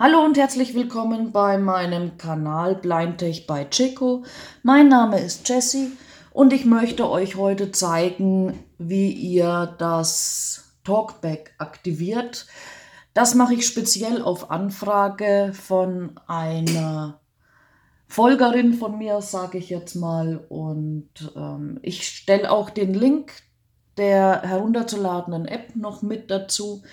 Hallo und herzlich willkommen bei meinem Kanal Blindtech bei Chico. Mein Name ist Jessie und ich möchte euch heute zeigen, wie ihr das Talkback aktiviert. Das mache ich speziell auf Anfrage von einer Folgerin von mir, sage ich jetzt mal. Und ähm, ich stelle auch den Link der herunterzuladenden App noch mit dazu.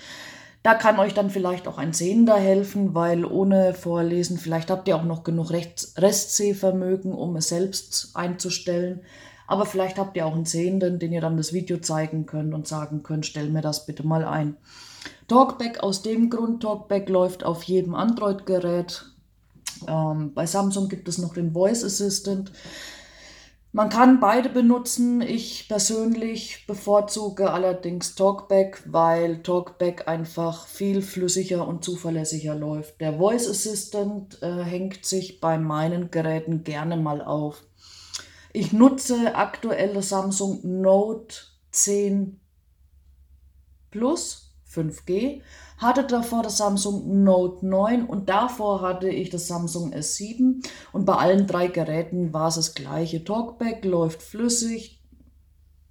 Da kann euch dann vielleicht auch ein Sehender helfen, weil ohne Vorlesen, vielleicht habt ihr auch noch genug Restsehvermögen, um es selbst einzustellen. Aber vielleicht habt ihr auch einen Sehenden, den ihr dann das Video zeigen könnt und sagen könnt, stell mir das bitte mal ein. Talkback aus dem Grund, Talkback läuft auf jedem Android-Gerät. Ähm, bei Samsung gibt es noch den Voice Assistant. Man kann beide benutzen. Ich persönlich bevorzuge allerdings Talkback, weil Talkback einfach viel flüssiger und zuverlässiger läuft. Der Voice Assistant äh, hängt sich bei meinen Geräten gerne mal auf. Ich nutze aktuell das Samsung Note 10 Plus 5G, hatte davor das Samsung Note 9 und davor hatte ich das Samsung S7 und bei allen drei Geräten war es das gleiche. Talkback läuft flüssig,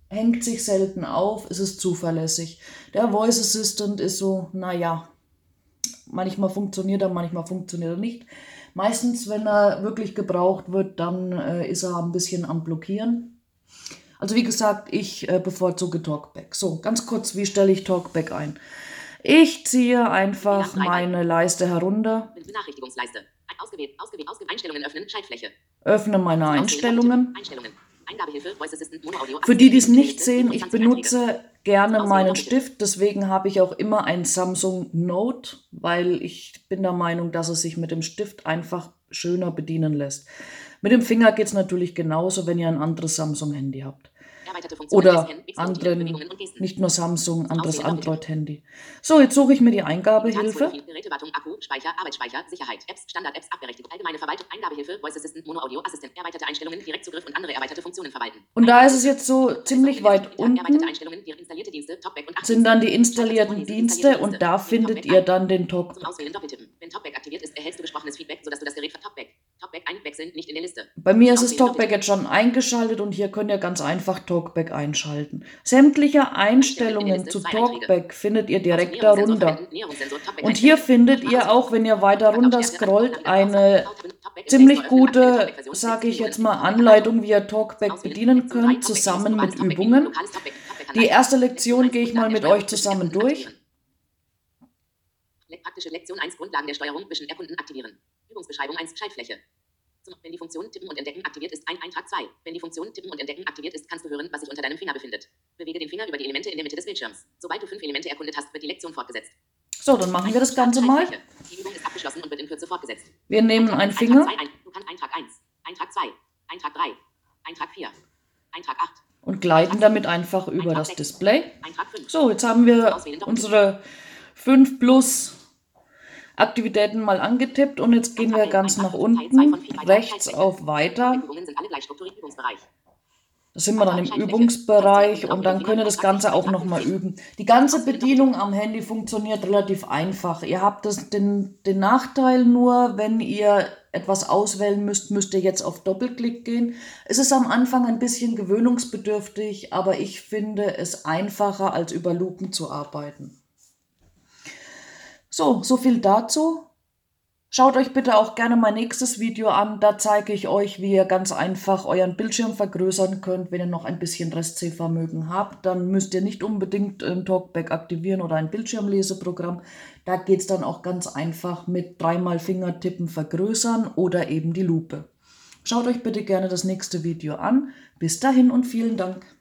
hängt sich selten auf, ist es zuverlässig. Der Voice Assistant ist so, naja, manchmal funktioniert er, manchmal funktioniert er nicht. Meistens, wenn er wirklich gebraucht wird, dann äh, ist er ein bisschen am Blockieren. Also wie gesagt, ich äh, bevorzuge Talkback. So, ganz kurz, wie stelle ich Talkback ein? Ich ziehe einfach meine Leiste herunter. Benachrichtigungsleiste. Ausgewählt, ausgewählt, ausgewählt. Einstellungen öffnen, Schaltfläche. Öffne meine Einstellungen. Einstellungen. Für die, die es nicht sehen, ich benutze gerne meinen Stift, deswegen habe ich auch immer ein Samsung Note, weil ich bin der Meinung, dass es sich mit dem Stift einfach schöner bedienen lässt. Mit dem Finger geht es natürlich genauso, wenn ihr ein anderes Samsung-Handy habt. Oder anderen, nicht nur Samsung, anderes Android-Handy. So, jetzt suche ich mir die Eingabehilfe. Gerätewartung, Akku, Speicher, Arbeitsspeicher, Sicherheit, Apps, Standard-Apps, Abberechtigung, allgemeine Verwaltung, Eingabehilfe, Voice Assistant, Mono Audio, Assistent, erweiterte Einstellungen, Direktzugriff und andere erweiterte Funktionen verwalten. Und da ist es jetzt so ziemlich weit unten, sind dann die installierten Dienste und da findet ihr dann den Talk. Wenn Talkback aktiviert ist, erhältst du gesprochenes Feedback, sodass du das Gerät für Talkback Talkback einwechseln, nicht in der Liste. Bei mir ist es Talkback jetzt schon eingeschaltet und hier könnt ihr ganz einfach Talkback einschalten. Sämtliche Einstellungen zu Talkback findet ihr direkt darunter. Und hier findet ihr auch, wenn ihr weiter runter scrollt, eine ziemlich gute, sage ich jetzt mal, Anleitung, wie ihr Talkback bedienen könnt, zusammen mit Übungen. Die erste Lektion gehe ich mal mit euch zusammen durch. Praktische Lektion 1 Grundlagen der Steuerung zwischen Erkunden aktivieren. Übungsbeschreibung 1 Schaltfläche. Wenn die Funktion Tippen und Entdecken aktiviert ist, ein Eintrag 2. Wenn die Funktion Tippen und Entdecken aktiviert ist, kannst du hören, was sich unter deinem Finger befindet. Bewege den Finger über die Elemente in der Mitte des Bildschirms. Sobald du fünf Elemente erkundet hast, wird die Lektion fortgesetzt. So, dann machen wir das Ganze mal. Die Übung ist abgeschlossen und wird in Kürze fortgesetzt. Wir nehmen einen Finger. Eintrag 2, ein, du kannst Eintrag 1, Eintrag 2, Eintrag 3, Eintrag 4, Eintrag 8. Und gleiten damit einfach über das Display. So, jetzt haben wir unsere 5 plus Aktivitäten mal angetippt und jetzt gehen wir ganz nach unten, rechts auf Weiter. Da sind wir dann im Übungsbereich und dann könnt ihr das Ganze auch nochmal üben. Die ganze Bedienung am Handy funktioniert relativ einfach. Ihr habt das, den, den Nachteil nur, wenn ihr etwas auswählen müsst, müsst ihr jetzt auf Doppelklick gehen. Es ist am Anfang ein bisschen gewöhnungsbedürftig, aber ich finde es einfacher, als über Lupen zu arbeiten. So, so viel dazu. Schaut euch bitte auch gerne mein nächstes Video an. Da zeige ich euch, wie ihr ganz einfach euren Bildschirm vergrößern könnt. Wenn ihr noch ein bisschen Restsehvermögen habt, dann müsst ihr nicht unbedingt ein Talkback aktivieren oder ein Bildschirmleseprogramm. Da geht es dann auch ganz einfach mit dreimal Fingertippen vergrößern oder eben die Lupe. Schaut euch bitte gerne das nächste Video an. Bis dahin und vielen Dank.